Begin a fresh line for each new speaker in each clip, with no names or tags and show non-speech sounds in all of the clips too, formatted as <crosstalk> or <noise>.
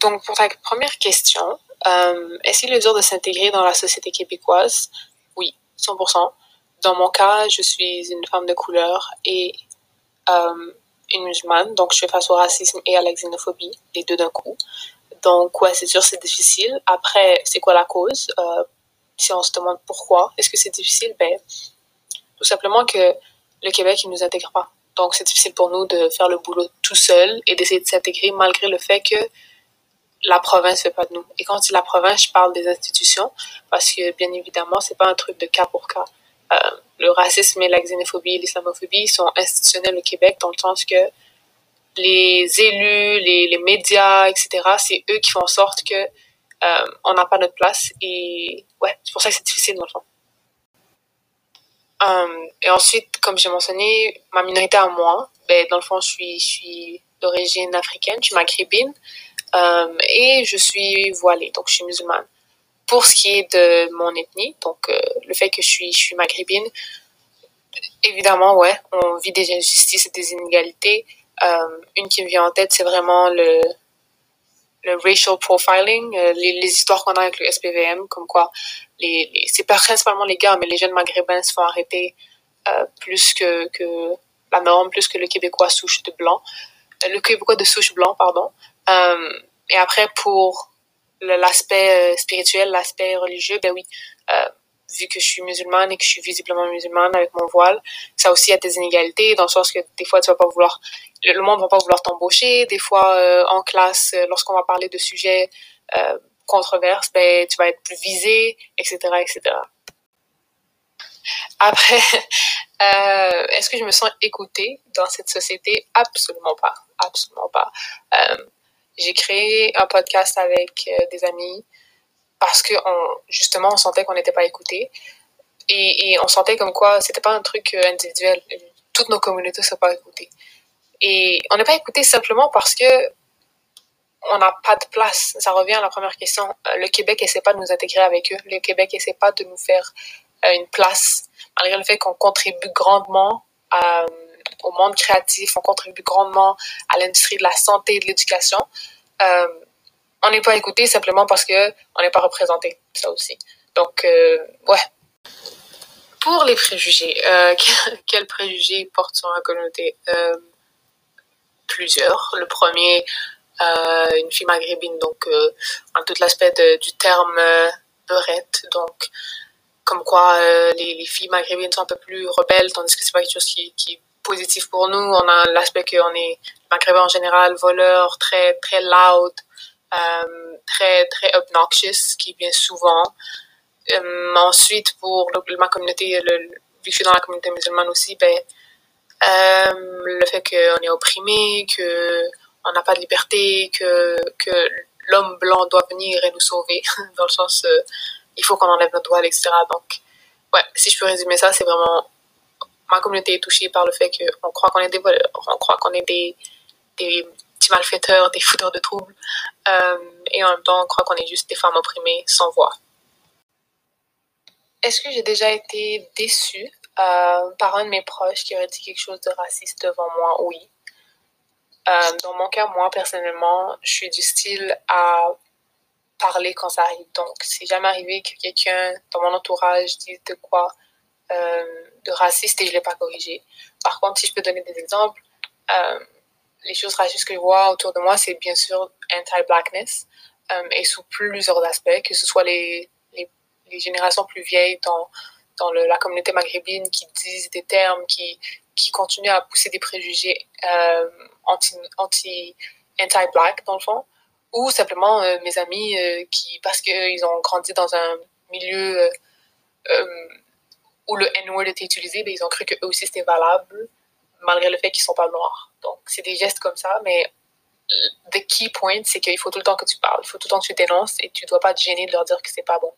Donc, pour ta première question, euh, est-ce qu'il est dur de s'intégrer dans la société québécoise? Oui, 100%. Dans mon cas, je suis une femme de couleur et euh, une musulmane, donc je fais face au racisme et à la xénophobie, les deux d'un coup. Donc, ouais, c'est sûr, c'est difficile. Après, c'est quoi la cause? Euh, si on se demande pourquoi est-ce que c'est difficile, ben, tout simplement que le Québec, il nous intègre pas. Donc, c'est difficile pour nous de faire le boulot tout seul et d'essayer de s'intégrer malgré le fait que la province fait pas de nous. Et quand je dis la province, je parle des institutions parce que, bien évidemment, c'est pas un truc de cas pour cas. Euh, le racisme et la xénophobie l'islamophobie sont institutionnels au Québec dans le sens que les élus, les, les médias, etc., c'est eux qui font en sorte que euh, on n'a pas notre place. Et ouais, c'est pour ça que c'est difficile dans le fond. Euh, et ensuite, comme j'ai mentionné, ma minorité à moi, ben, dans le fond, je suis, je suis d'origine africaine, je suis maghrébine euh, et je suis voilée, donc je suis musulmane. Pour ce qui est de mon ethnie, donc euh, le fait que je suis, maghrébine, évidemment, ouais, on vit des injustices et des inégalités. Euh, une qui me vient en tête, c'est vraiment le, racial profiling, les, histoires qu'on a avec le SPVM, comme quoi les, les c'est pas principalement les gars, mais les jeunes maghrébins se font arrêter plus que, la norme, plus que le Québécois souche de blanc, le Québécois de souche blanc, pardon. Euh, et après, pour l'aspect euh, spirituel, l'aspect religieux, ben oui, euh, vu que je suis musulmane et que je suis visiblement musulmane avec mon voile, ça aussi a des inégalités dans le sens que des fois tu vas pas vouloir, le monde va pas vouloir t'embaucher, des fois en classe, lorsqu'on va parler de sujets controverses, ben tu vas être plus visé, etc., etc. Après, <laughs> est-ce que je me sens écoutée dans cette société? Absolument pas, absolument pas. J'ai créé un podcast avec euh, des amis parce que justement on sentait qu'on n'était pas écouté et, on sentait comme quoi c'était pas un truc euh, individuel. Toutes nos communautés sont pas écoutées. Et on n'est pas écouté simplement parce que on n'a pas de place. Ça revient à la première question. Euh, le Québec essaie pas de nous intégrer avec eux. Le Québec essaie pas de nous faire une place. Malgré le fait qu'on contribue grandement au monde créatif on contribue grandement à l'industrie de la santé et de l'éducation euh, on n'est pas écouté simplement parce que on n'est pas représenté, ça aussi. Donc, euh, ouais. Pour les préjugés, euh, <laughs> quels préjugés portent sur la communauté? Euh, Plusieurs. Le premier, une fille maghrébine, donc en tout l'aspect du terme beurette, donc comme quoi les, les, filles maghrébines sont un peu plus rebelles, tandis que c'est pas quelque chose qui, qui positif pour nous. On a l'aspect qu'on est maghrébin en général, voleur, très très loud, euh, très, très obnoxious, qui vient souvent. Euh, ensuite, pour ma communauté, le, vu que je suis dans la communauté musulmane aussi, ben, euh, le fait qu'on est opprimé, que on n'a pas de liberté, que, que l'homme blanc doit venir et nous sauver, <laughs> dans le sens, il faut qu'on enlève notre voile, etc. Donc, ouais, si je peux résumer ça, c'est vraiment ma communauté est touchée par le fait qu'on croit qu'on est des voleurs, on croit qu'on est des, des petits malfaiteurs, des fouteurs de troubles, euh, et en même temps, on croit qu'on est juste des femmes opprimées sans voix. Est-ce que j'ai déjà été déçue euh, par un de mes proches qui aurait dit quelque chose de raciste devant moi? Oui. Euh, dans mon cas, moi, personnellement, je suis du style à parler quand ça arrive. Donc, c'est jamais arrivé que quelqu'un dans mon entourage dise de quoi de raciste et je l'ai pas corrigé. Par contre, si je peux donner des exemples, les choses racistes que je vois autour de moi, c'est bien sûr anti-blackness euh, et sous plusieurs aspects, que ce soit les, les, générations plus vieilles dans, dans la communauté maghrébine qui disent des termes, qui, qui continuent à pousser des préjugés euh, anti, anti, anti-black dans le fond, ou simplement euh, mes amis qui, parce qu'ils ont grandi dans un milieu où le N-word était utilisé, ben, ils ont cru que eux aussi c'était valable, malgré le fait qu'ils sont pas noirs. Donc, c'est des gestes comme ça, mais the key point, c'est qu'il faut tout le temps que tu parles, il faut tout le temps que tu dénonces et tu dois pas te gêner de leur dire que c'est pas bon.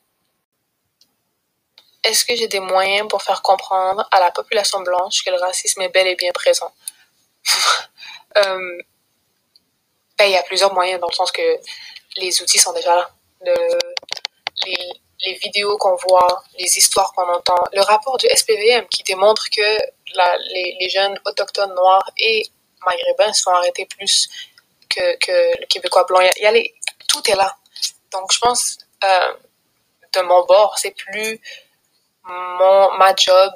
Est-ce que j'ai des moyens pour faire comprendre à la population blanche que le racisme est bel et bien présent? <laughs> euh, ben, il y a plusieurs moyens dans le sens que les outils sont déjà là. Le, les, vidéos qu'on voit, les histoires qu'on entend, le rapport du SPVM qui démontre que les, les, jeunes autochtones noirs et maghrébins sont arrêtés plus que, le Québécois blanc. Il y a, les, tout est là. Donc, je pense, euh, de mon bord, c'est plus mon, ma job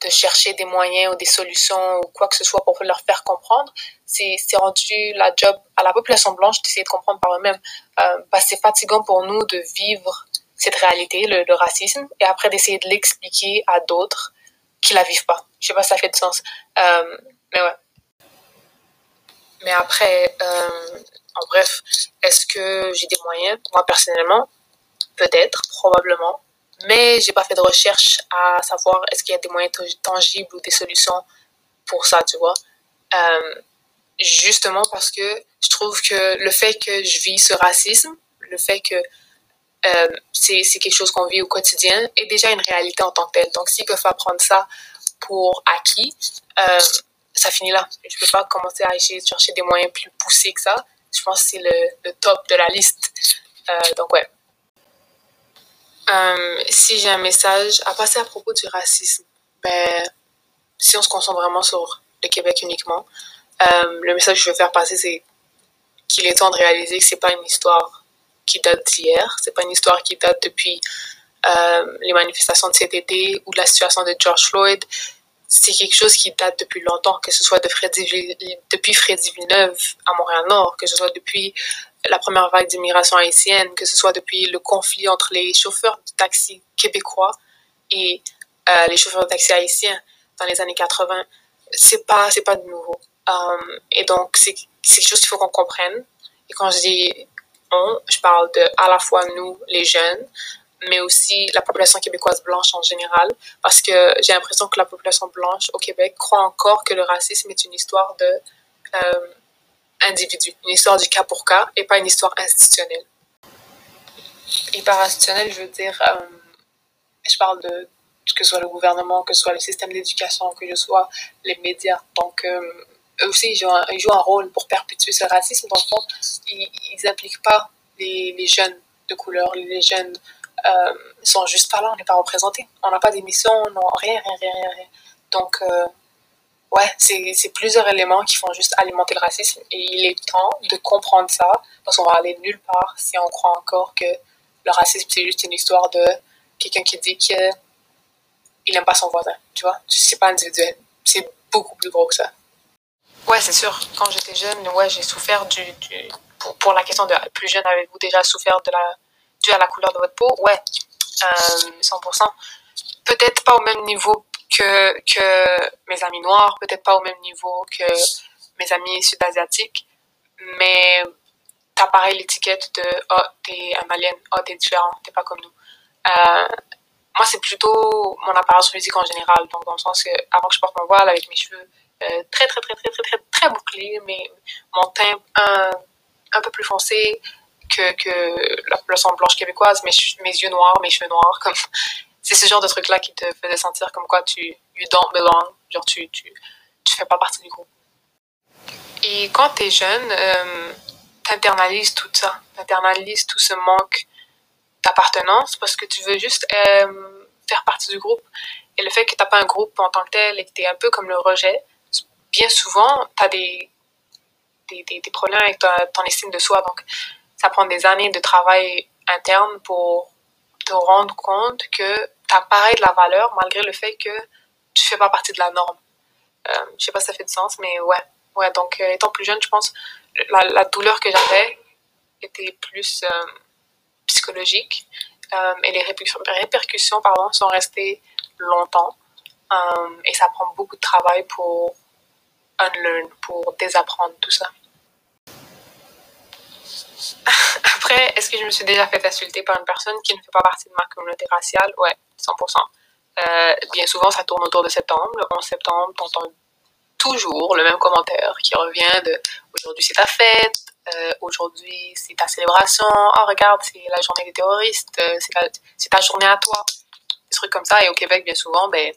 de chercher des moyens ou des solutions ou quoi que ce soit pour leur faire comprendre. C'est rendu la job à la population blanche d'essayer de comprendre par eux-mêmes. Euh, que c'est fatigant pour nous de vivre cette réalité, le, racisme, et après d'essayer de l'expliquer à d'autres qui la vivent pas. Je sais pas si ça fait du sens. Euh, mais ouais. Mais après, euh, en bref, est-ce que j'ai des moyens? Moi, personnellement, peut-être, probablement. Mais j'ai pas fait de recherche à savoir est-ce qu'il y a des moyens tangibles ou des solutions pour ça, tu vois. Euh, justement parce que je trouve que le fait que je vis ce racisme, le fait que euh, c'est quelque chose qu'on vit au quotidien est déjà une réalité en tant que telle. Donc, s'ils peuvent pas prendre ça pour acquis, euh, ça finit là. Je ne peux pas commencer à de chercher des moyens plus poussés que ça. Je pense que c'est le, top de la liste. Euh, donc, ouais. Euh, si j'ai un message à passer à propos du racisme, ben, si on se concentre vraiment sur le Québec uniquement, euh, le message que je veux faire passer, c'est qu'il est temps de réaliser que c'est pas une histoire qui date d'hier, c'est pas une histoire qui date depuis les manifestations de cet été ou la situation de George Floyd c'est quelque chose qui date depuis longtemps, que ce soit de Freddy, depuis Freddy Villeneuve à Montréal-Nord, que ce soit depuis la première vague d'immigration haïtienne, que ce soit depuis le conflit entre les chauffeurs de taxi québécois et euh, les chauffeurs de taxi haïtiens dans les années 80. C'est pas, c'est pas de nouveau. Um, et donc, c'est quelque chose qu'il faut qu'on comprenne. Et quand je dis on, je parle de à la fois nous, les jeunes, mais aussi la population québécoise blanche en général, parce que j'ai l'impression que la population blanche au Québec croit encore que le racisme est une histoire de euh, individu, une histoire du cas pour cas et pas une histoire institutionnelle. Et par institutionnel, je veux dire, euh, je parle de que ce soit le gouvernement, que ce soit le système d'éducation, que ce soit les médias. Donc, euh, eux aussi, ils jouent, un, rôle pour perpétuer ce racisme. Dans le fond, ils n'impliquent pas les, les, jeunes de couleur, les jeunes euh, sont juste pas là, on n'est pas représentés. On n'a pas d'émission, rien, rien, rien, rien. Donc, euh, ouais, c'est plusieurs éléments qui font juste alimenter le racisme. Et il est temps de comprendre ça, parce qu'on va aller nulle part si on croit encore que le racisme, c'est juste une histoire de quelqu'un qui dit qu'il n'aime pas son voisin, tu vois. C'est pas individuel. C'est beaucoup plus gros que ça. Ouais, c'est sûr. Quand j'étais jeune, ouais, j'ai souffert du, pour, la question de plus jeune, avez-vous déjà souffert de la dû à la couleur de votre peau, ouais, 100%. Euh, peut-être pas au même niveau que, que mes amis noirs, peut-être pas au même niveau que mes amis sud-asiatiques, mais t'as pareil l'étiquette de « oh, t'es un malien, oh, t'es différent, t'es pas comme nous euh, moi, c'est plutôt mon apparence physique en général, donc dans le sens que avant que je porte mon voile avec mes cheveux euh, très, très, très, très, très, très, très bouclés, mais mon teint un, un peu plus foncé, que, que la population blanche québécoise, mes, mes yeux noirs, mes cheveux noirs, comme <laughs> c'est ce genre de truc-là qui te faisait sentir comme quoi tu you don't belong, genre tu, tu, tu fais pas partie du groupe. Et quand tu es jeune, euh, t'internalises tout ça, t'internalises tout ce manque d'appartenance parce que tu veux juste euh, faire partie du groupe. Et le fait que t'as pas un groupe en tant que tel et que t'es un peu comme le rejet, bien souvent, t'as des, des, des, problèmes avec ton estime de soi. Donc, ça prend des années de travail interne pour te rendre compte que tu as pareil de la valeur malgré le fait que tu fais pas partie de la norme. Euh, je sais pas si ça fait du sens, mais ouais. Ouais, donc euh, étant plus jeune, je pense la, la douleur que j'avais était plus euh, psychologique euh, et les répercussions, pardon, sont restées longtemps. Et ça prend beaucoup de travail pour unlearn, pour désapprendre tout ça. <laughs> Après, est-ce que je me suis déjà fait insulter par une personne qui ne fait pas partie de ma communauté raciale? Ouais, 100%. Euh, bien souvent, ça tourne autour de septembre. Le 11 septembre, t'entends toujours le même commentaire qui revient de aujourd'hui c'est ta fête, euh, aujourd'hui c'est ta célébration, oh regarde c'est la journée des terroristes, euh, c'est ta, journée à toi. Des trucs comme ça. Et au Québec, bien souvent, ben,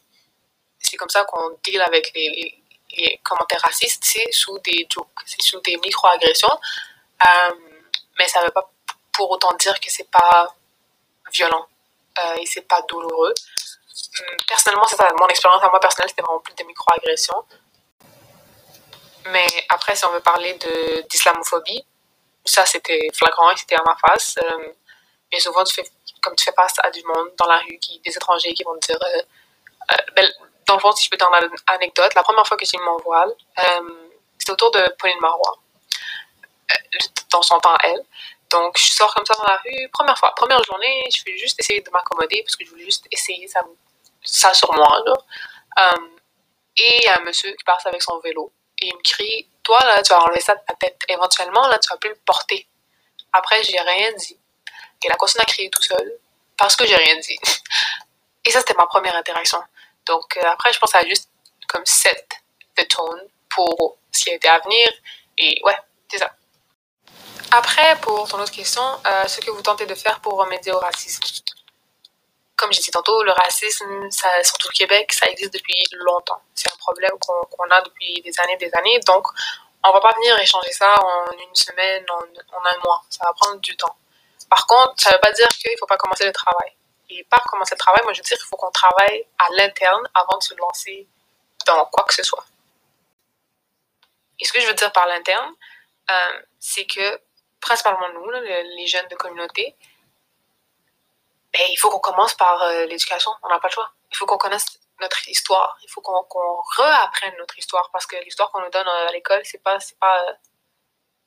c'est comme ça qu'on deal avec les, les commentaires racistes, c'est sous des jokes, c'est sous des micro-agressions. Euh, mais ça ne veut pas pour autant dire que c'est pas violent euh, et c'est pas douloureux. Hum, personnellement, mon expérience à moi personnelle, c'était vraiment plus des micro-agressions. Mais après, si on veut parler d'islamophobie, ça, c'était flagrant, c'était à ma face. Euh, mais souvent, tu fais, comme tu fais face à du monde dans la rue, qui, des étrangers qui vont te dire. Euh, ben, dans le fond, si je peux t'en une anecdote, la première fois que j'ai mis mon voile, c'était autour de Pauline Marois, dans son temps elle. Donc, je sors comme ça dans la rue, première fois, première journée, je vais juste essayer de m'accommoder parce que je voulais juste essayer ça, sur moi. et il y a un monsieur qui passe avec son vélo et il me crie Toi, là, tu vas enlever ça de ta tête. Éventuellement, là, tu vas plus le porter. Après, j'ai rien dit. Et la continué à crier tout seul parce que j'ai rien dit. <laughs> Et ça, c'était ma première interaction. Donc, euh, après, je pense à juste comme set the tone pour ce qui a été à venir. Et ouais, c'est ça. Après, pour ton autre question, euh, ce que vous tentez de faire pour remédier au racisme comme j'ai dit tantôt, le racisme, surtout au Québec, ça existe depuis longtemps. C'est un problème qu'on a depuis des années des années. Donc, on va pas venir échanger ça en une semaine, en, un mois. Ça va prendre du temps. Par contre, ça veut pas dire qu'il faut pas commencer le travail. Et par commencer le travail, moi, je veux dire qu'il faut qu'on travaille à l'interne avant de se lancer dans quoi que ce soit. Et ce que je veux dire par l'interne, euh, c'est que, principalement nous, les jeunes de communauté, ben, il faut qu'on commence par euh, l'éducation. On n'a pas le choix. Il faut qu'on connaisse notre histoire. Il faut qu'on qu réapprenne notre histoire parce que l'histoire qu'on nous donne à l'école, c'est pas c'est pas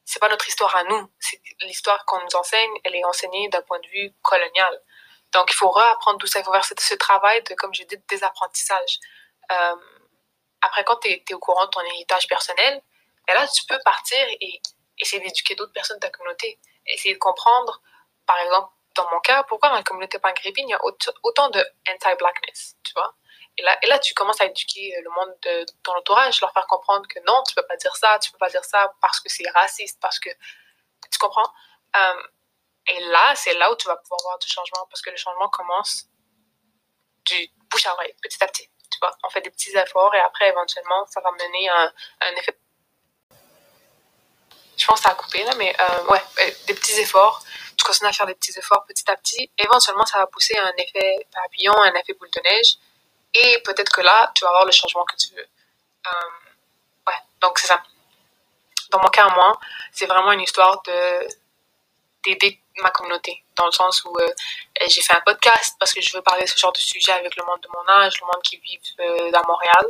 c'est pas notre histoire à nous. C'est l'histoire qu'on nous enseigne. Elle est enseignée d'un point de vue colonial. Donc il faut réapprendre tout ça. Il faut faire ce, travail de, comme j'ai dit, de désapprentissage. Euh, après, quand tu es, au courant de ton héritage personnel, ben là, tu peux partir et essayer d'éduquer d'autres personnes de ta communauté. Essayer de comprendre, par exemple, dans mon cas, pourquoi dans la communauté maghrébine, il y a autant de anti-blackness, tu vois et là, et là, tu commences à éduquer le monde de ton entourage, leur faire comprendre que non, tu peux pas dire ça, tu peux pas dire ça parce que c'est raciste, parce que... Tu comprends? Euh, Et là, c'est là où tu vas pouvoir voir du changement, parce que le changement commence du bouche à oreille, petit à petit. Tu vois, on fait des petits efforts et après, éventuellement, ça va mener à un, effet... Je pense que ça a coupé, là, mais euh, ouais, euh, des petits efforts tu continues à faire des petits efforts petit à petit, éventuellement, ça va pousser un effet papillon, un effet boule de neige. Et peut-être que là, tu vas avoir le changement que tu veux. Euh, ouais, donc c'est ça. Dans mon cas, moi, c'est vraiment une histoire de d'aider ma communauté, dans le sens où j'ai fait un podcast parce que je veux parler de ce genre de sujet avec le monde de mon âge, le monde qui vit à Montréal,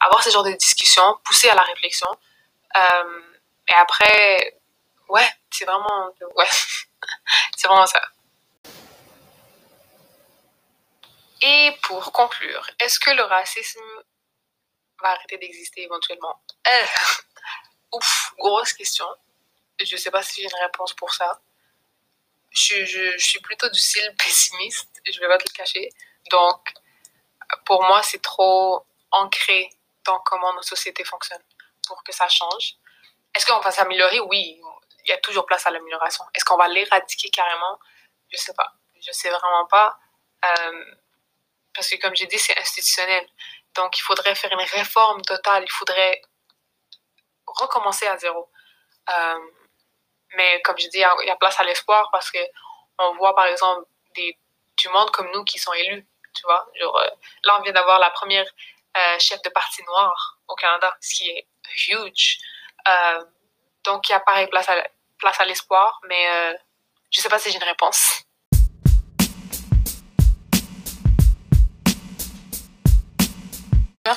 avoir ce genre de discussion, pousser à la réflexion. Et après, ouais, c'est vraiment, ouais, <laughs> c'est vraiment ça. Et pour conclure, est-ce que le racisme va arrêter d'exister éventuellement? Euh, Ouf, grosse question. Je sais pas si j'ai une réponse pour ça. Je, je, suis plutôt du style pessimiste, je vais pas te le cacher. Donc, pour moi, c'est trop ancré dans comment nos sociétés fonctionnent pour que ça change. Est-ce qu'on va s'améliorer? Oui, il y a toujours place à l'amélioration. Est-ce qu'on va l'éradiquer carrément? Je sais pas. Je sais vraiment pas. Euh, parce que comme j'ai dit, c'est institutionnel. Donc, il faudrait faire une réforme totale. Il faudrait recommencer à zéro. Euh, mais comme je dis, il y, a place à l'espoir parce que on voit par exemple du monde comme nous qui sont élus. Tu vois, genre, euh, là, on vient d'avoir la première chef de parti noir au Canada, ce qui est huge. Donc, il y a pareil place à, place à l'espoir, mais euh, je sais pas si j'ai une réponse.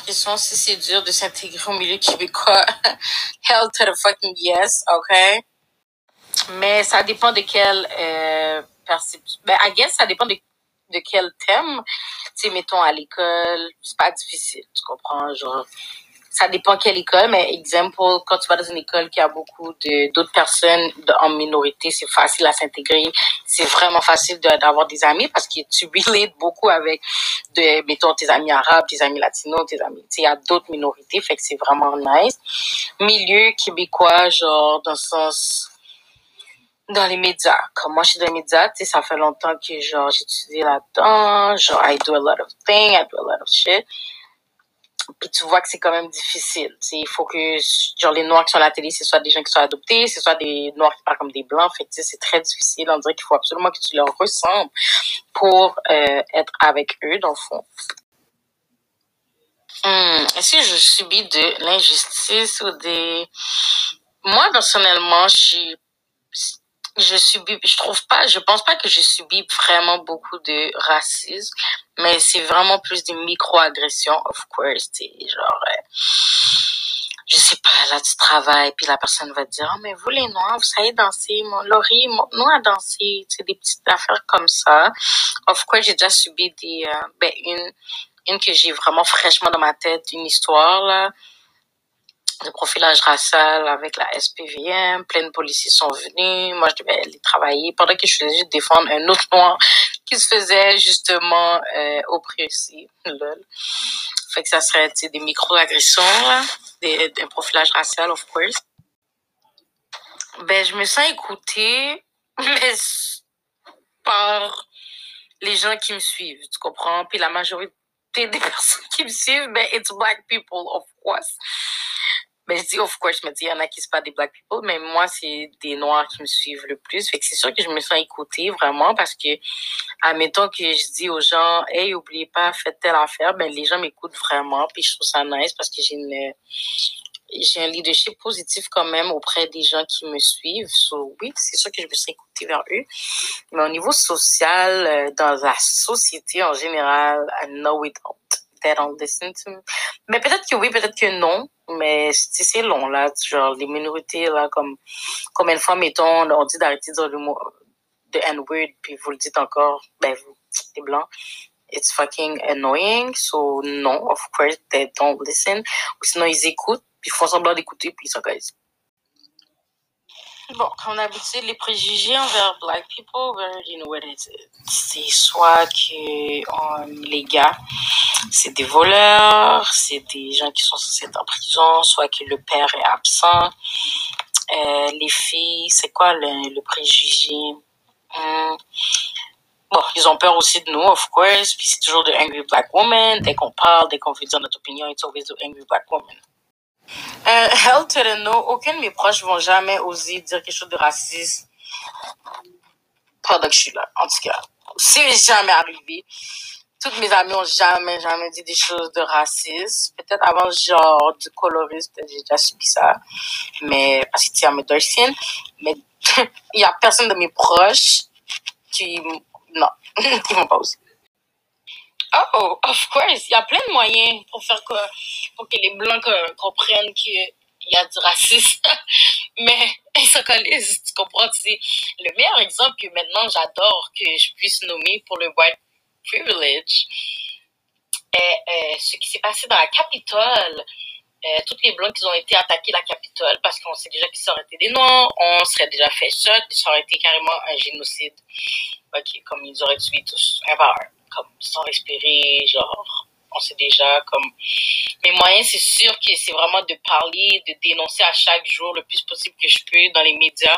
Question, si c'est dur de s'intégrer au milieu québécois, <laughs> hell to the fucking yes, ok? Mais ça dépend de quel euh, Ben, I guess ça dépend de, de quel thème. Tu sais, mettons à l'école, c'est pas difficile, tu comprends? Genre, ça dépend quelle école, mais exemple, quand tu vas dans une école qui a beaucoup d'autres personnes en minorité, c'est facile à s'intégrer. C'est vraiment facile d'avoir des amis parce que tu relates beaucoup avec, mettons, tes amis arabes, tes amis latinos, tes amis, il y a d'autres minorités, fait que c'est vraiment nice. Milieu québécois, genre, dans le sens, dans les médias. Comme moi, je suis dans les médias, tu ça fait longtemps que, genre, j'étudie là-dedans, genre, I do a lot of things, I do a lot of shit puis tu vois que c'est quand même difficile. Il faut que genre les noirs qui sont à la télé, ce soit des gens qui sont adoptés, ce soit des noirs qui parlent comme des blancs. Fait c'est très difficile. On dirait qu'il faut absolument que tu leur ressembles pour euh, être avec eux dans le fond. Hmm, Est-ce que je subis de l'injustice ou des... Moi, personnellement, je suis je subis, je trouve pas, je pense pas que je subis vraiment beaucoup de racisme, mais c'est vraiment plus des micro-agressions, of course, c'est genre, euh, je sais pas, là, tu travailles, puis la personne va te dire, oh, mais vous, les Noirs, vous savez danser, mon Laurie, nous, à danser, c'est des petites affaires comme ça. Of course, j'ai déjà subi des, euh, ben, une, une que j'ai vraiment fraîchement dans ma tête, une histoire, là, de profilage racial avec la SPVM. Plein de policiers sont venus. Moi, je devais aller travailler pendant que je faisais juste défendre un autre noir qui se faisait justement euh. Fait que ça serait des micro-agressions, là, des, un profilage racial, of course. Ben, je me sens écoutée, <laughs> mais par les gens qui me suivent, tu comprends? Puis la majorité des <laughs> personnes qui me suivent, ben, it's black people, of course. Mais je dis, of course, je me dis, il y en a qui sont pas des black people, mais moi, c'est des noirs qui me suivent le plus. Fait que c'est sûr que je me sens écoutée vraiment parce que, admettons que je dis aux gens, hey, oubliez pas, faites telle affaire, ben, les gens m'écoutent vraiment, puis je trouve ça nice parce que j'ai une, j'ai un leadership positif quand même auprès des gens qui me suivent. So, oui, c'est sûr que je me sens écoutée vers eux. Mais au niveau social, euh, dans la société en général, I know we don't. They don't listen to me. Mais peut-être que oui, peut-être que non mais c'est long, là. Genre, les minorités, là, comme, combien de fois, mettons, on dit d'arrêter de dire le mot de N-word, puis vous le dites encore, ben, vous, les blancs. It's fucking annoying. So, non, of course, they don't listen. Ou sinon, ils écoutent, puis ils font semblant d'écouter, puis ils s'organisent. Bon, comme d'habitude, les préjugés envers black people, ben, you know what it. C'est soit que les gars, c'est des voleurs, c'est des gens qui sont censés être en prison, soit que le père est absent. Euh, les filles, c'est quoi le, le préjugé? Hum. Bon, ils ont peur aussi de nous, of course, puis c'est toujours de angry black woman. Dès qu'on parle, dès qu'on veut dire notre opinion, it's always the angry black woman. Euh, hell to the no, aucun de mes proches vont jamais oser dire quelque chose de raciste pendant que je suis là. En tout cas, c'est jamais arrivé. Toutes mes amies ont jamais, jamais dit des choses de raciste. Peut-être avant, genre, du colorisme, peut-être j'ai déjà subi ça. Mais, parce que tu dark skin. Mais, <laughs> il y a personne de mes proches qui, non, <laughs> qui vont pas oser. Oh, of course. Il y a plein de moyens pour faire que, pour que les Blancs comprennent qu'il y a du racisme. <laughs> Mais ils se connaissent, tu comprends? C'est le meilleur exemple que maintenant j'adore que je puisse nommer pour le white privilege est, ce qui s'est passé dans la Capitole. Euh, toutes les blancs qui ont été attaqués la Capitole parce qu'on sait déjà qu'ils auraient été des noirs, on serait déjà fait ça, ça aurait été carrément un génocide. Ok, comme ils auraient tué tous, un par un comme sans respirer, genre on sait déjà comme mes moyens c'est sûr que c'est vraiment de parler de dénoncer à chaque jour le plus possible que je peux dans les médias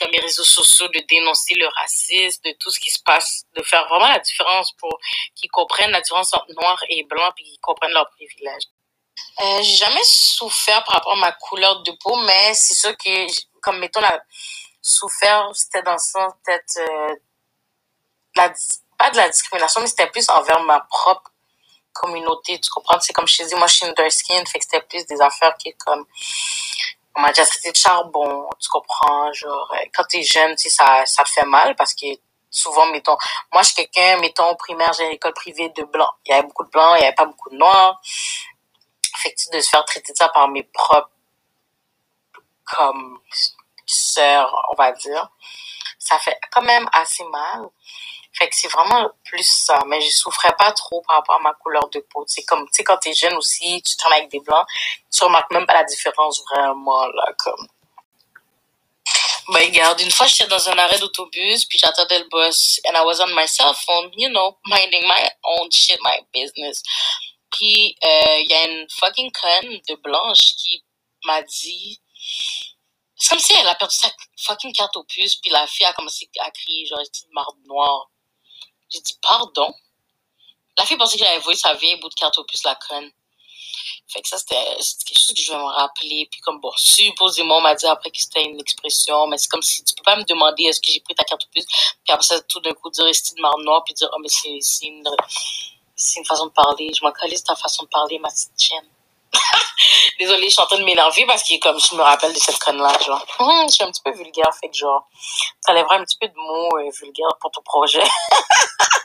dans mes réseaux sociaux de dénoncer le racisme de tout ce qui se passe de faire vraiment la différence pour qu'ils comprennent la différence entre noir et blanc puis qu'ils comprennent leurs privilèges. Euh, j'ai jamais souffert par rapport à ma couleur de peau mais c'est sûr que comme mettons la souffert c'était dans le sens peut-être euh, la pas de la discrimination, mais c'était plus envers ma propre communauté, tu comprends? C'est comme je te dis, moi, je suis une dark skin, fait que c'était plus des affaires qui, comme, on m'a déjà traité de charbon, tu comprends? Genre, euh, quand t'es jeune, tu sais, ça, ça fait mal parce que souvent, mettons, moi, je suis quelqu'un, mettons, au primaire, j'ai une école privée de blancs. Il y avait beaucoup de blancs, il y avait pas beaucoup de noirs. Fait que, de se faire traiter de ça par mes propres, comme, sœurs, on va dire, ça fait quand même assez mal. Fait que c'est vraiment plus ça. Mais je souffrais pas trop par rapport à ma couleur de peau. C'est comme, tu sais, quand t'es jeune aussi, tu traînes avec des blancs, tu remarques même pas la différence vraiment, là, comme. Ben, regarde, une fois, j'étais dans un arrêt d'autobus, puis j'attendais le bus, and I was on my cell phone, you know, <laughs> minding my own shit, my business. Puis, euh, il y a une fucking conne de blanche qui m'a dit, c'est comme si elle a perdu sa fucking carte au puce, puis la fille a commencé à crier, genre, une marde noire. J'ai dit, pardon? La fille pensait que j'avais volé sa vieille bout de carte au plus la conne. Fait que ça, c'était quelque chose que je vais me rappeler. Puis comme, bon, supposément, on m'a dit après que c'était une expression, mais c'est comme si tu peux pas me demander est-ce que j'ai pris ta carte au plus? Puis après ça, tout d'un coup, dire c'est de marre noire, puis dire, oh, mais c'est une, une façon de parler. Je m'en calisse ta façon de parler, ma petite chienne. <laughs> Désolée, je suis en train de m'énerver parce que comme je me rappelle de cette conne-là, genre, hum, je suis un petit peu vulgaire, fait que genre, t'enlèveras un petit peu de mots euh, vulgaires pour ton projet. <laughs>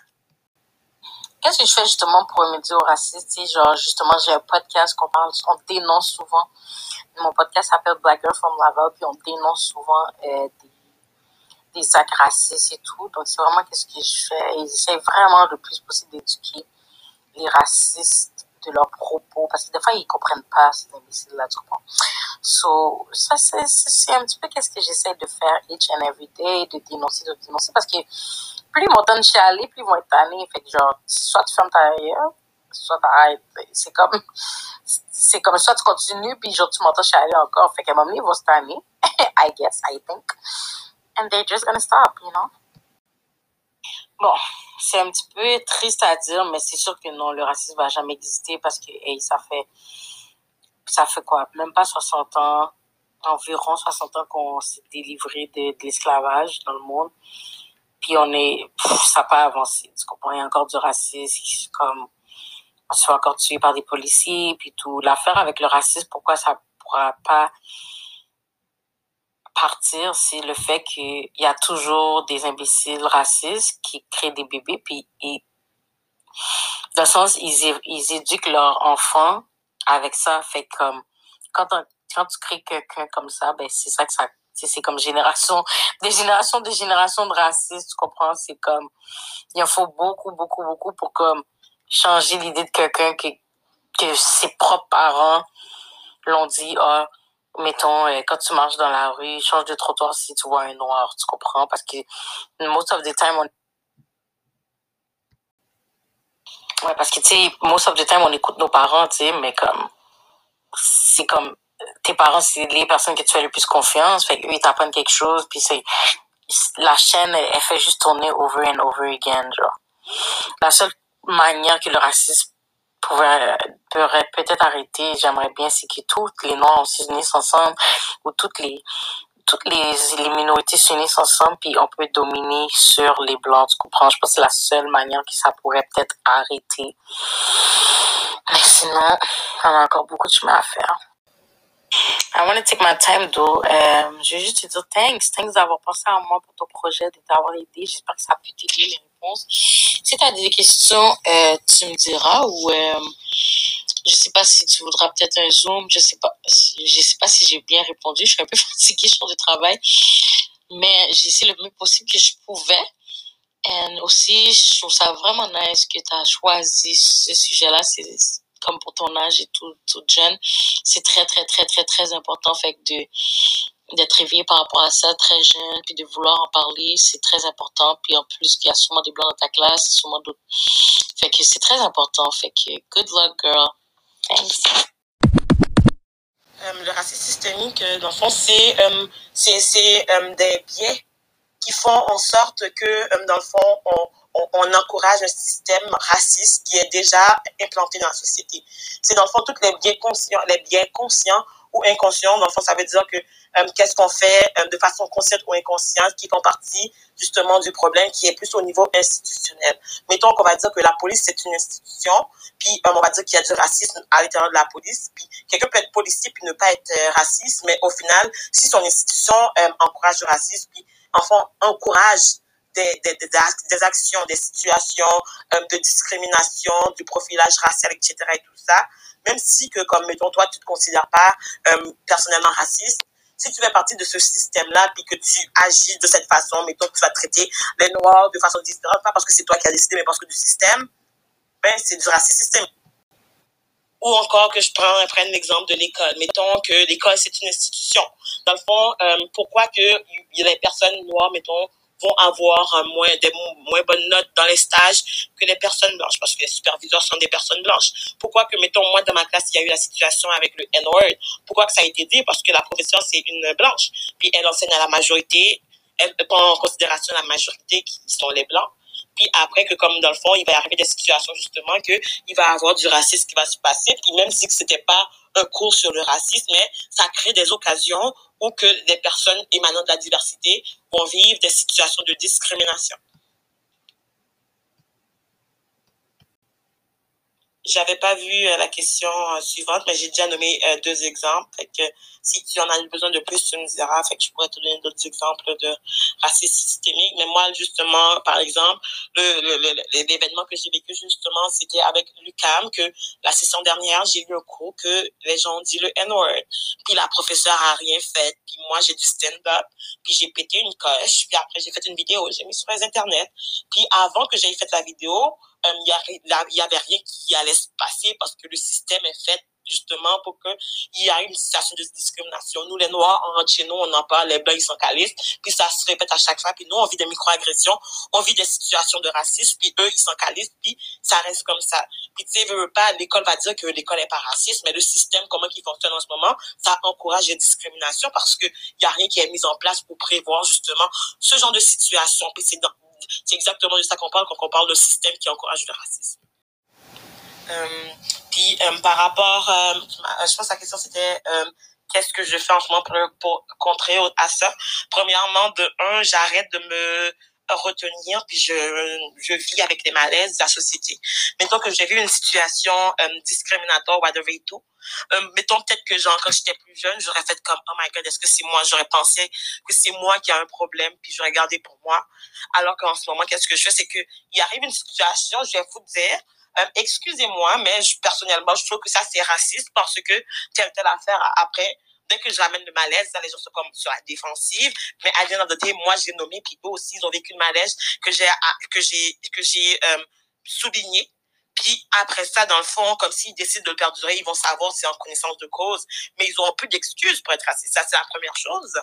Qu'est-ce que je fais justement pour remédier au racisme? genre, justement, j'ai un podcast qu'on parle, on dénonce souvent. Mon podcast s'appelle Black Girl from Laval, puis on dénonce souvent euh, des, des actes racistes et tout. Donc, c'est vraiment qu'est-ce que je fais. J'essaie vraiment le plus possible d'éduquer les racistes de leurs propos, parce que des fois, ils comprennent pas ces imbéciles-là, tu comprends? So, ça, c'est, un petit peu qu'est-ce que j'essaie de faire each and every day, de dénoncer, de dénoncer, parce que plus ils m'entendent chialer, plus ils vont être tannés. Fait que genre, soit tu fermes ta gueule, soit t'arrêtes. C'est comme, c'est comme soit tu continues, puis genre, tu m'entends chialer encore. Fait qu'à un moment donné, ils vont se tanner. <laughs> I guess, I think. And they're just gonna stop, you know? Bon, c'est un petit peu triste à dire, mais c'est sûr que non, le racisme va jamais exister parce que, hey, ça fait, ça fait quoi? Même pas 60 ans, environ 60 ans qu'on s'est délivré de, l'esclavage dans le monde. Puis on est, ça n'a pas avancé. Tu comprends? Il y a encore du racisme, comme, on se fait encore tuer par des policiers, puis tout. L'affaire avec le racisme, pourquoi ça pourra pas partir, c'est le fait qu'il y a toujours des imbéciles racistes qui créent des bébés, puis ils, dans le sens, ils, ils éduquent leurs enfants avec ça. Fait comme, quand, quand tu crées quelqu'un comme ça, ben, c'est ça que ça c'est comme génération, des générations, des générations de racistes, tu comprends? C'est comme, il en faut beaucoup, beaucoup, beaucoup pour comme changer l'idée de quelqu'un que, que ses propres parents l'ont dit, ah, mettons, euh, quand tu marches dans la rue, change de trottoir si tu vois un noir, tu comprends? Parce que most of the time, on... Ouais, parce que, tu sais, most of the time, on écoute nos parents, tu sais, mais comme, c'est comme, tes parents, c'est les personnes que tu fais le plus confiance. Fait qu'eux, ils t'apprennent quelque chose, puis c'est, la chaîne, elle, fait juste tourner over and over again, genre. La seule manière que le racisme pourrait, peut-être arrêter, j'aimerais bien, c'est que toutes les Noirs s'unissent ensemble, ou toutes les, toutes les, les minorités s'unissent ensemble, puis on peut dominer sur les Blancs, tu comprends? Je pense que c'est la seule manière que ça pourrait peut-être arrêter. Mais sinon, on a encore beaucoup de chemin à faire. I want to take my time though. Euh, je vais juste te dire thanks. Thanks d'avoir pensé à moi pour ton projet, de t'avoir aidé. J'espère que ça a pu t'aider les réponses. Si tu as des questions, euh, tu me diras ou euh, je sais pas si tu voudras peut-être un zoom. Je sais pas. Je sais pas si j'ai bien répondu. Je suis un peu <laughs> fatiguée sur le travail, mais j'ai essayé le mieux possible que je pouvais. Et aussi, je trouve ça vraiment nice que tu as choisi ce sujet-là. C'est comme pour ton âge et tout, tout jeune, c'est très, très, très, très, très important. Fait que de, d'être éveillé par rapport à ça très jeune, puis de vouloir en parler, c'est très important. Puis en plus, qu'il y a souvent des blancs dans ta classe, souvent d'autres. Fait que c'est très important. Fait que good luck, girl. Thanks.
Euh, le racisme systémique, euh, dans le fond, c'est, euh, c'est des biais qui font en sorte que, dans le fond, on, on, encourage un système raciste qui est déjà implanté dans la société. C'est dans le fond tous les biens conscients, les conscients ou inconscients. Dans le fond, ça veut dire que euh, qu'est-ce qu'on fait euh, de façon consciente ou inconsciente qui font partie justement du problème qui est plus au niveau institutionnel. Mettons qu'on va dire que la police c'est une institution, puis euh, on va dire qu'il y a du racisme à l'intérieur de la police, puis quelqu'un peut être policier puis ne pas être raciste, mais au final, si son institution encourage le racisme, puis enfin encourage des, des, des, actions, des situations de discrimination, du profilage racial, etc. et tout ça, même si que, comme, mettons, toi, tu te considères pas euh, personnellement raciste, si tu fais partie de ce système-là, puis que tu agis de cette façon, mettons que tu vas traiter les Noirs de façon différente, pas parce que c'est toi qui as décidé, mais parce que du système, ben, c'est du racisme. Ou encore que je prends, un l'exemple de l'école. Mettons que l'école, c'est une institution. Dans le fond, euh, pourquoi que les personnes noires, mettons, vont avoir un moins, des moins bonnes notes dans les stages que les personnes blanches, parce que les superviseurs sont des personnes blanches. Pourquoi que, mettons, moi, dans ma classe, il y a eu la situation avec le N-word? Pourquoi que ça a été dit? Parce que la professeure, c'est une blanche. Puis elle enseigne à la majorité, elle prend en considération la majorité qui sont les blancs. Puis après que comme dans le fond, il va y arriver des situations justement que il va avoir du racisme qui va se passer. Puis même si c'était pas un cours sur le racisme, mais ça crée des occasions où que les personnes émanant de la diversité vont vivre des situations de discrimination. J'avais pas vu euh, la question euh, suivante, mais j'ai déjà nommé euh, deux exemples. Fait que si tu en as besoin de plus, tu me diras. Fait que je pourrais te donner d'autres exemples de racisme systémique. Mais moi, justement, par exemple, l'événement que j'ai vécu, justement, c'était avec l'UCAM, que la session dernière, j'ai eu un cours que les gens ont dit le N-word. Puis la professeure a rien fait. Puis moi, j'ai du stand-up. Puis j'ai pété une coche. Puis après, j'ai fait une vidéo. J'ai mis sur les internet. Puis avant que j'aie fait la vidéo, il euh, y, avait rien qui allait se passer parce que le système est fait justement pour qu'il y ait une situation de discrimination. Nous, les Noirs, en chez nous, on n'en parle, les Blancs, ils sont calistes, puis ça se répète à chaque fois, puis nous, on vit des microagressions, on vit des situations de racisme, puis eux, ils sont calistes, puis ça reste comme ça. Puis tu sais, veux pas, l'école va dire que l'école est pas raciste, mais le système, comment il fonctionne en ce moment, ça encourage les discriminations parce qu'il y a rien qui est mis en place pour prévoir justement ce genre de situation. Puis c'est c'est exactement de ça qu'on parle quand on parle de système qui encourage le racisme. Euh, puis euh, par rapport, euh, je pense que la question c'était qu'est-ce que je fais en ce moment pour, pour contrer à ça? Premièrement, de un, j'arrête de me retenir, puis je, je vis avec les malaises de la société. Mettons que j'ai vu une situation euh, discriminatoire, whatever et tout. Euh, mettons peut-être que genre quand j'étais plus jeune, j'aurais fait comme oh my god, est-ce que c'est moi? J'aurais pensé que c'est moi qui a un problème, puis j'aurais gardé pour moi. Alors qu'en ce moment, qu'est-ce que je fais, c'est que il arrive une situation, je vais vous dire. Euh, excusez-moi, mais personnellement, je trouve que ça c'est raciste parce que telle telle affaire après dès que je ramène le malaise, les gens sont comme sur la défensive. Mais à l'intérieur de moi, j'ai nommé, puis eux aussi, ils ont vécu le malaise que j'ai, que j'ai, que j'ai euh, souligné. Puis après ça, dans le fond, comme s'ils décident de le perdurer, ils vont savoir si c'est en connaissance de cause. Mais ils ont plus d'excuses pour être racistes. Ça, c'est la première chose.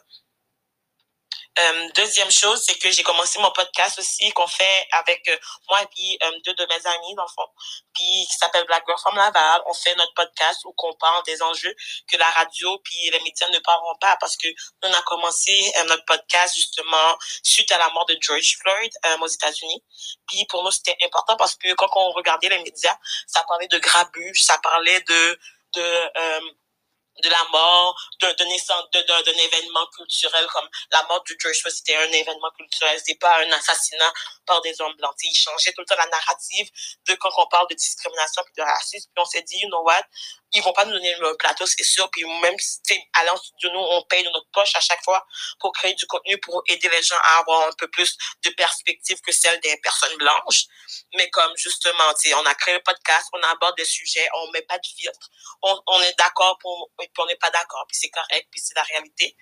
Euh, deuxième chose, c'est que j'ai commencé mon podcast aussi qu'on fait avec euh, moi et puis euh, deux de mes amis dans le fond, puis qui s'appelle Black Girl from Laval. On fait notre podcast où on parle des enjeux que la radio puis les médias ne parleront pas parce que on a commencé notre podcast justement suite à la mort de George Floyd aux États-Unis. Puis pour nous c'était important parce que quand on regardait les médias, ça parlait de grabuge, ça parlait de de de la mort d'un d'un événement culturel comme la mort George Floyd c'était un événement culturel c'est pas un assassinat par des hommes blancs. Il changeait tout le temps la narrative de quand on parle de discrimination et de racisme. Puis on s'est dit you know what? Ils vont pas nous donner le plateau, c'est sûr. Puis même si, allant de nous, on paye de notre poche à chaque fois pour créer du contenu, pour aider les gens à avoir un peu plus de perspective que celle des personnes blanches. Mais comme justement, on a créé le podcast, on aborde des sujets, on met pas de filtre. On, on est d'accord pour, puis on n'est pas d'accord, puis c'est correct, puis c'est la réalité.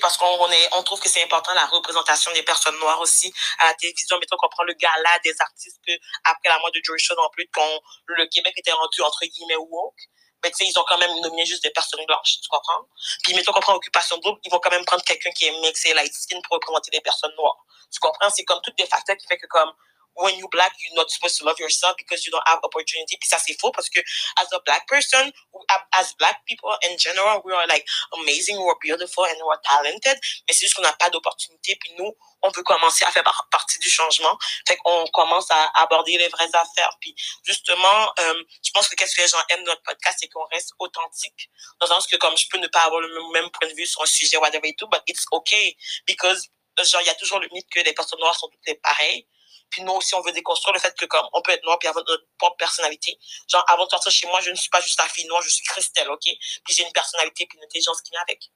Parce qu'on est, on trouve que c'est important la représentation des personnes noires aussi à la télévision. Mettons qu'on prend le gala des artistes que après la mort de Joey Shaw en plus, quand le Québec était rendu entre guillemets woke. Mais tu sais, ils ont quand même nominé juste des personnes blanches, tu comprends? Puis mettons qu'on prend Occupation Double, ils vont quand même prendre quelqu'un qui est mixé light skin pour représenter des personnes noires. Tu comprends? C'est comme tous des facteurs qui fait que comme when you black, you're not supposed to love yourself because you don't have opportunity. Puis ça, c'est faux parce que as a black person, as black people in general, we are like amazing, we're beautiful and we're talented. Mais c'est juste qu'on n'a pas d'opportunité. Puis nous, on veut commencer à faire partie du changement. Fait qu'on commence à aborder les vraies affaires. Puis justement, euh, je pense que qu'est-ce que les gens aiment notre podcast, c'est qu'on reste authentique. Dans le sens que comme je peux ne pas avoir le même point de vue sur un sujet, whatever et tout, but it's okay because genre, il y a toujours le mythe que les personnes noires sont toutes pareilles. Puis nous aussi, on veut déconstruire le fait que comme on peut être noir puis avoir notre propre personnalité. Genre, avant de sortir chez moi, je ne suis pas juste la fille noire, je suis Christelle, OK? Puis j'ai une personnalité puis une intelligence qui vient avec.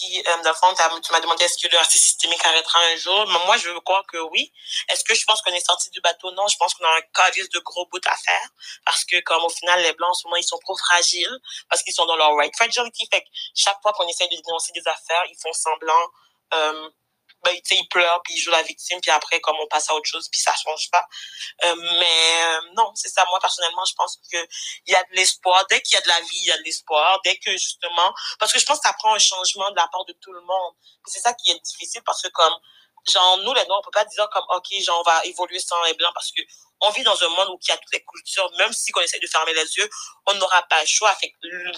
Puis, euh, dans le fond, tu m'as demandé est-ce que le racisme systémique arrêtera un jour? Mais moi, je crois que oui. Est-ce que je pense qu'on est sorti du bateau? Non, je pense qu'on a un calice de gros bouts à faire. Parce que, comme au final, les Blancs, en ce moment, ils sont trop fragiles. Parce qu'ils sont dans leur right fragility. Fait que chaque fois qu'on essaie de dénoncer des affaires, ils font semblant euh, ben, il pleure, puis il joue la victime, puis après, comme on passe à autre chose, puis ça change pas. Euh, mais euh, non, c'est ça. Moi, personnellement, je pense que il y a de l'espoir. Dès qu'il y a de la vie, il y a de l'espoir. Dès que, justement, parce que je pense que ça prend un changement de la part de tout le monde. C'est ça qui est difficile, parce que comme, genre, nous, les Noirs, on peut pas dire comme, OK, genre, on va évoluer sans les Blancs, parce que on vit dans un monde où il y a toutes les cultures, même si on essaie de fermer les yeux, on n'aura pas le choix.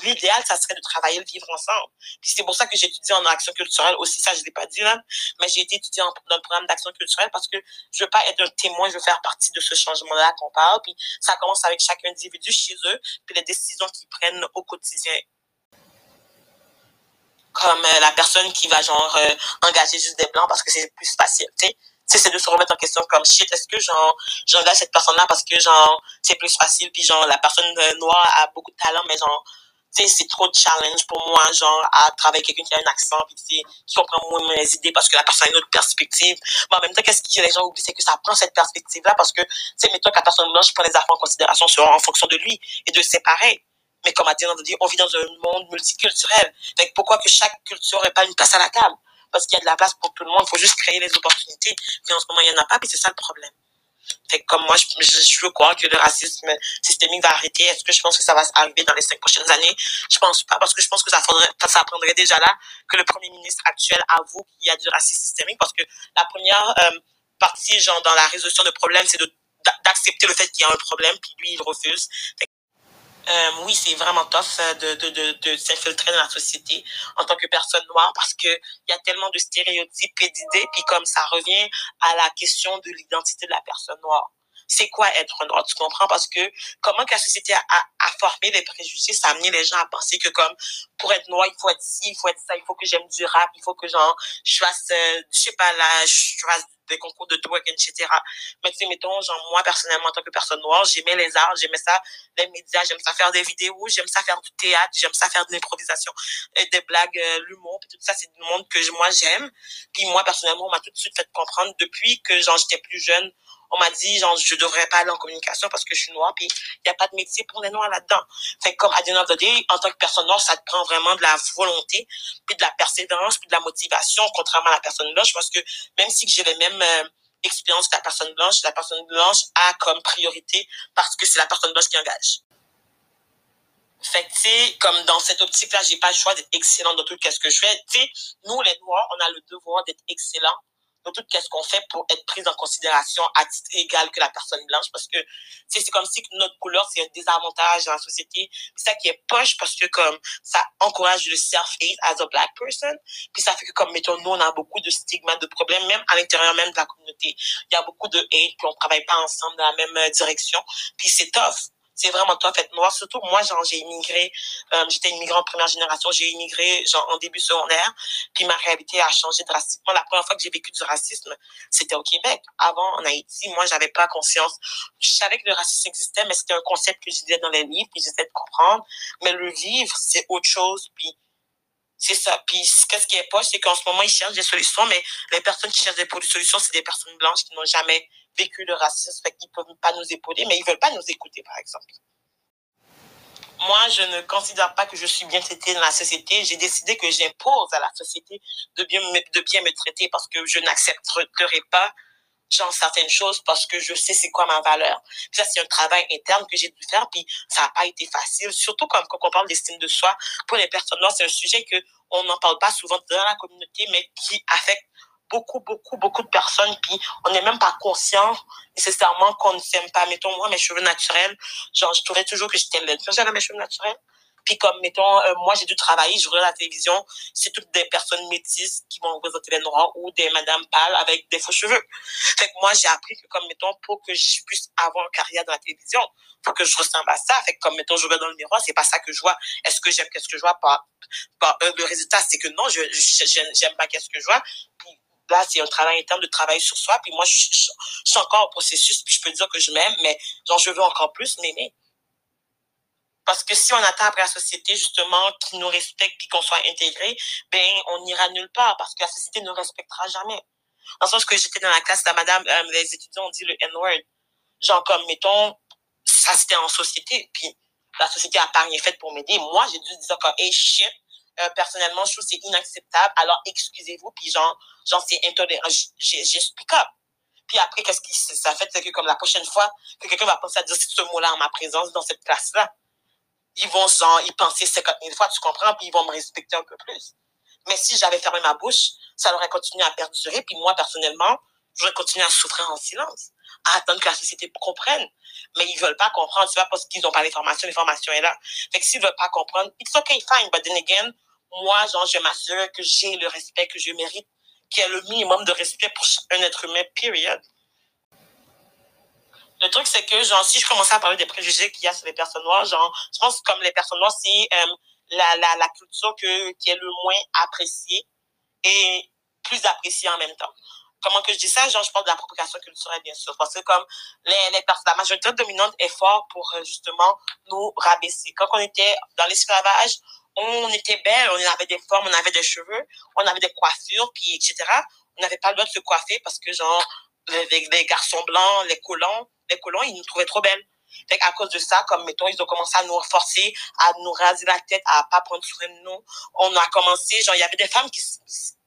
L'idéal, ça serait de travailler, de vivre ensemble. Puis c'est pour ça que j'ai étudié en action culturelle aussi, ça je l'ai pas dit là, mais j'ai été étudiée dans le programme d'action culturelle parce que je veux pas être un témoin, je veux faire partie de ce changement-là qu'on parle. Puis ça commence avec chaque individu chez eux, puis les décisions qu'ils prennent au quotidien comme euh, la personne qui va genre euh, engager juste des blancs parce que c'est plus facile, tu sais c'est de se remettre en question comme shit, est-ce que genre, j'engage cette personne-là parce que genre, c'est plus facile, puis genre, la personne euh, noire a beaucoup de talent, mais genre, c'est trop de challenge pour moi, genre, à travailler avec quelqu'un qui a un accent, puis qui comprend moins mes idées parce que la personne a une autre perspective. Mais en même temps, qu'est-ce que les gens oublient, c'est que ça prend cette perspective-là parce que, tu sais, mettons que la personne blanche prend les affaires en considération sur, en fonction de lui et de séparer. Mais comme a dit, on vit dans un monde multiculturel. Donc, pourquoi que chaque culture n'ait pas une place à la table? Parce qu'il y a de la place pour tout le monde. Il faut juste créer les opportunités. Puis en ce moment, il n'y en a pas, puis c'est ça le problème. Fait comme moi, je, je, veux croire que le racisme systémique va arrêter. Est-ce que je pense que ça va arriver dans les cinq prochaines années? Je pense pas, parce que je pense que ça, faudrait, ça prendrait déjà là que le premier ministre actuel avoue qu'il y a du racisme systémique, parce que la première euh, partie, genre, dans la résolution de problème, c'est d'accepter le fait qu'il y a un problème, puis lui, il refuse. Euh, oui, c'est vraiment tough euh, de, de, de, de s'infiltrer dans la société en tant que personne noire parce que il y a tellement de stéréotypes et d'idées, puis comme ça revient à la question de l'identité de la personne noire. C'est quoi être noir, tu comprends? Parce que comment que la société a, a, formé les préjugés, ça a amené les gens à penser que comme pour être noir, il faut être ci, il faut être ça, il faut que j'aime du rap, il faut que genre je fasse, euh, je sais pas là, je fasse des concours de twerk, etc. Mais tu sais, mettons, genre, moi, personnellement, en tant que personne noire, j'aimais les arts, j'aimais ça, les médias, j'aime ça faire des vidéos, j'aime ça faire du théâtre, j'aime ça faire de l'improvisation, euh, des blagues, euh, l'humour, tout ça, c'est du monde que moi, j'aime. Puis moi, personnellement, on m'a tout de suite fait comprendre, depuis que, genre, j'étais plus jeune, on m'a dit, genre, je devrais pas aller en communication parce que je suis noire, puis il n'y a pas de métier pour les noirs là-dedans. Fait comme à the en tant que personne noire, ça te prend vraiment de la volonté, puis de la persévérance, puis de la motivation, contrairement à la personne blanche, parce que même si j'ai les mêmes euh, expériences que la personne blanche, la personne blanche a comme priorité parce que c'est la personne blanche qui engage. Fait tu sais, comme dans cette optique-là, j'ai pas le choix d'être excellent dans tout ce que je fais. Tu sais, nous, les Noirs, on a le devoir d'être excellent tout qu'est-ce qu'on fait pour être pris en considération à titre égal que la personne blanche parce que c'est comme si notre couleur c'est un désavantage dans la société. C'est ça qui est poche parce que comme ça encourage le self-hate as a black person. Puis ça fait que comme mettons nous on a beaucoup de stigmas de problèmes même à l'intérieur même de la communauté. Il y a beaucoup de hate puis on travaille pas ensemble dans la même euh, direction. Puis c'est tough c'est vraiment toi, fait noir. Surtout moi, genre, j'ai immigré, euh, j'étais immigrant en première génération, j'ai immigré, genre, en début secondaire, puis ma réalité a changé drastiquement. La première fois que j'ai vécu du racisme, c'était au Québec. Avant, en Haïti, moi, j'avais pas conscience. Je savais que le racisme existait, mais c'était un concept que je dans les livres, puis j'essayais de comprendre. Mais le vivre, c'est autre chose, puis c'est ça. Puis, qu'est-ce qui est pas, c'est qu'en ce moment, ils cherchent des solutions, mais les personnes qui cherchent des solutions, c'est des personnes blanches qui n'ont jamais vécu le racisme, fait qu'ils peuvent pas nous épauler, mais ils veulent pas nous écouter, par exemple. Moi, je ne considère pas que je suis bien traitée dans la société. J'ai décidé que j'impose à la société de bien, me, de bien me traiter parce que je n'accepterai pas genre certaines choses parce que je sais c'est quoi ma valeur. Ça, c'est un travail interne que j'ai dû faire, puis ça n'a pas été facile. Surtout comme quand on parle d'estime de soi, pour les personnes noires, c'est un sujet que on n'en parle pas souvent dans la communauté, mais qui affecte beaucoup, beaucoup, beaucoup de personnes, puis on n'est même pas conscient nécessairement qu'on ne s'aime pas. Mettons, moi, mes cheveux naturels, genre, je trouvais toujours que j'étais laide. J'avais mes cheveux naturels. Puis comme, mettons, euh, moi, j'ai dû travailler, je regarde la télévision, c'est toutes des personnes métisses qui vont représenter les Noirs ou des madames pâles avec des faux cheveux. Fait que moi, j'ai appris que, comme, mettons, pour que je puisse avoir une carrière dans la télévision, faut que je ressemble à ça. Fait que, comme, mettons, je vais dans le miroir, c'est pas ça que je vois. Est-ce que j'aime qu'est-ce que je vois? Pas, pas, euh, le résultat, c'est que non, je, j'aime pas qu'est-ce que je vois là, c'est un travail interne de travail sur soi. Puis moi, je, suis encore au processus, puis je peux dire que je m'aime, mais genre, je veux encore plus m'aimer. Parce que si on attend après la société, justement, qui nous respecte puis qu'on soit intégré, ben, on n'ira nulle part parce que la société ne respectera jamais. Dans le sens que j'étais dans la classe de madame, euh, les étudiants ont dit le N-word. Genre, comme, mettons, ça c'était en société, puis la société a pas rien fait pour m'aider. Moi, j'ai dû dire comme, hey, shit, euh, personnellement, je trouve que c'est inacceptable. Alors, excusez-vous. Puis, genre, genre c'est intolérant. Up. Puis après, qu'est-ce qui ça fait, c'est que comme la prochaine fois que quelqu'un va penser à dire ce mot-là en ma présence dans cette classe-là, ils vont genre, y penser 50 000 fois, tu comprends, puis ils vont me respecter un peu plus. Mais si j'avais fermé ma bouche, ça aurait continué à perdurer, puis moi, personnellement, j'aurais continué à souffrir en silence, à attendre que la société comprenne. Mais ils veulent pas comprendre, c'est pas parce qu'ils ont pas l'information, l'information est là. Fait que s'ils veulent pas comprendre, it's okay, fine, but then again, moi, genre, je m'assure que j'ai le respect que je mérite, qu'il y a le minimum de respect pour un être humain, period. Le truc, c'est que, genre, si je commençais à parler des préjugés qu'il y a sur les personnes noires, genre, je pense que comme les personnes noires, c'est euh, la, la, la culture que, qui est le moins appréciée et plus appréciée en même temps. comment que je dis ça, genre, je parle de l'appropriation culturelle, bien sûr. Parce que comme les, les la majorité dominante est fort pour, euh, justement, nous rabaisser. Quand on était dans l'esclavage, on était belles, on avait des formes, on avait des cheveux, on avait des coiffures, puis etc. On n'avait pas le droit de se coiffer parce que, genre, les, les garçons blancs, les colons, les colons, ils nous trouvaient trop belles. Fait à cause de ça, comme mettons, ils ont commencé à nous forcer, à nous raser la tête, à pas prendre soin de nous. On a commencé, genre, il y avait des femmes qui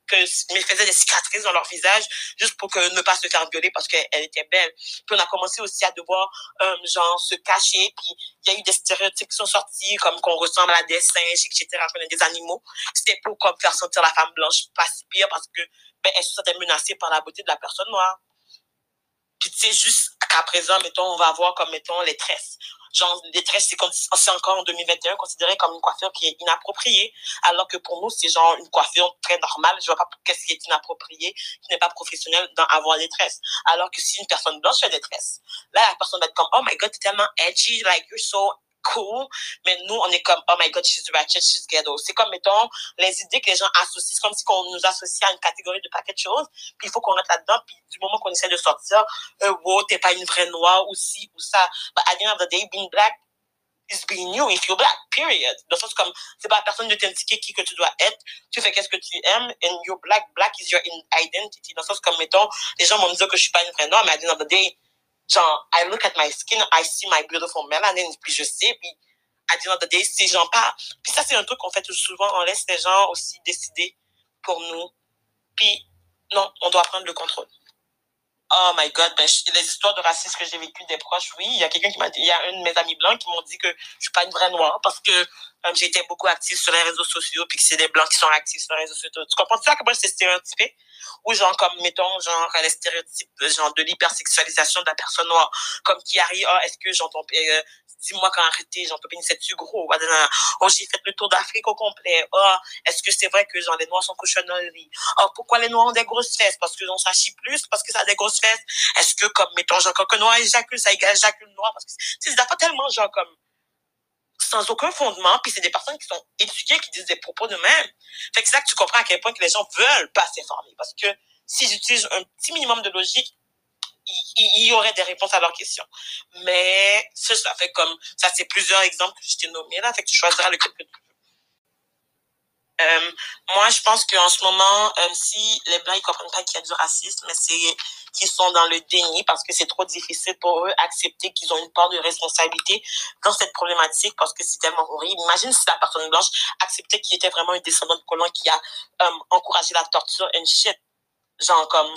que me faisaient des cicatrices dans leur visage juste pour que ne pas se faire violer parce qu'elle était belle. Puis on a commencé aussi à devoir euh, genre se cacher. Puis il y a eu des stéréotypes qui sont sortis comme qu'on ressemble à des singes, etc. Qu'on des animaux. C'était pour comme faire sentir la femme blanche pas si pire parce que ben elle se sentait menacée par la beauté de la personne noire. Puis tu sais juste qu'à présent mettons on va voir comme mettons les tresses genre des tresses c'est encore en 2021 considéré comme une coiffure qui est inappropriée. Alors que pour nous c'est genre une coiffure très normale. Je vois pas qu'est-ce qui est inapproprié qui n'est pas professionnel dans avoir des tresses. Alors que si une personne blanche fait des tresses là la personne va être comme oh my god t'es tellement edgy like you're so cool, mais nous, on est comme, oh my god, she's ratchet, she's ghetto. C'est comme, mettons, les idées que les gens associent, c'est comme si on nous associe à une catégorie de paquet de choses, puis il faut qu'on rentre là-dedans, puis du moment qu'on essaie de sortir, euh, wow, t'es pas une vraie noire, ou ci, ou ça. But at the end of the day, being black is being you if you're black, period. Dans le sens comme, c'est pas la personne de t'indiquer qui que tu dois être, tu fais qu'est-ce que tu aimes, and you're black, black is your identity. Dans le sens comme, mettons, les gens vont me dire que je suis pas une vraie noire, mais at the end of the day, genre, I look at my skin, I see my beautiful melanin, puis je sais, puis à the end of the day, ces gens pas, puis ça c'est un truc qu'on fait souvent, on laisse les gens aussi décider pour nous, puis non, on doit prendre le contrôle. Oh my god, ben, les histoires de racisme que j'ai vécues des proches, oui, il y a quelqu'un qui m'a dit, il y a un de mes amis blancs qui m'ont dit que je suis pas une vraie noire parce que euh, été beaucoup active sur les réseaux sociaux puis que c'est des blancs qui sont actifs sur les réseaux sociaux. Tu comprends ça moi c'est stéréotypé? Ou genre comme, mettons, genre les stéréotypes genre de l'hypersexualisation de la personne noire, comme qui arrive, oh, est-ce que j'entends, euh, dis-moi quand arrêter, j'en peux c'est-tu gros? Oh, j'ai fait le tour d'Afrique au complet. Oh, est-ce que c'est vrai que genre les noirs sont cochonneries? Oh, pourquoi les noirs ont des grosses fesses? Parce que j'en chie plus, parce que ça a des grosses Est-ce que comme, mettons, un noir éjacule, ça égale éjacule noir? Parce que, c'est pas tellement genre comme, sans aucun fondement, puis c'est des personnes qui sont éduquées, qui disent des propos de même. Fait que c'est là que tu comprends à quel point que les gens veulent pas s'informer. Parce que s'ils utilisent un petit minimum de logique, il, y aurait des réponses à leurs questions. Mais ça, ça fait comme, ça c'est plusieurs exemples que je t'ai nommés là, fait que tu choisiras lequel que tu. Euh, moi, je pense qu'en ce moment, euh, si les Blancs ils comprennent pas qu'il y a du racisme, c'est qu'ils sont dans le déni parce que c'est trop difficile pour eux accepter qu'ils ont une part de responsabilité dans cette problématique parce que c'est tellement horrible. Imagine si la personne blanche acceptait qu'il était vraiment un descendant de colon qui a euh, encouragé la torture and shit. Genre comme,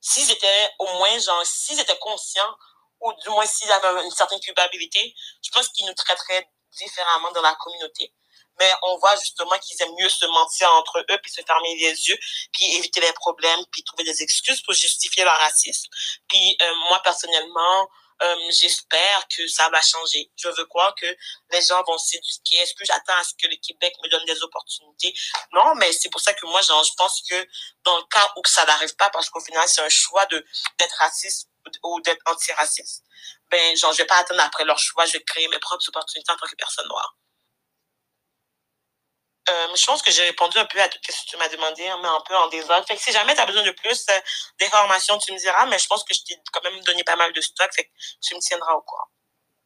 s'ils étaient au moins, genre, s'ils étaient conscients ou du moins s'ils avaient une certaine culpabilité, je pense qu'ils nous traiteraient différemment dans la communauté mais on voit justement qu'ils aiment mieux se mentir entre eux, puis se fermer les yeux, puis éviter les problèmes, puis trouver des excuses pour justifier leur racisme. Puis euh, moi, personnellement, euh, j'espère que ça va changer. Je veux croire que les gens vont s'éduquer. Est-ce que j'attends à ce que le Québec me donne des opportunités? Non, mais c'est pour ça que moi, genre, je pense que dans le cas où ça n'arrive pas, parce qu'au final, c'est un choix de d'être raciste ou d'être antiraciste, ben, genre, je vais pas attendre après leur choix, je vais créer mes propres opportunités en tant que personne noire. Euh, je pense que j'ai répondu un peu à tout ce que tu m'as demandé, hein, mais un peu en désordre. Fait que si jamais tu as besoin de plus euh, d'informations, tu me diras, mais je pense que je t'ai quand même donné pas mal de stock, fait que tu me tiendras au courant.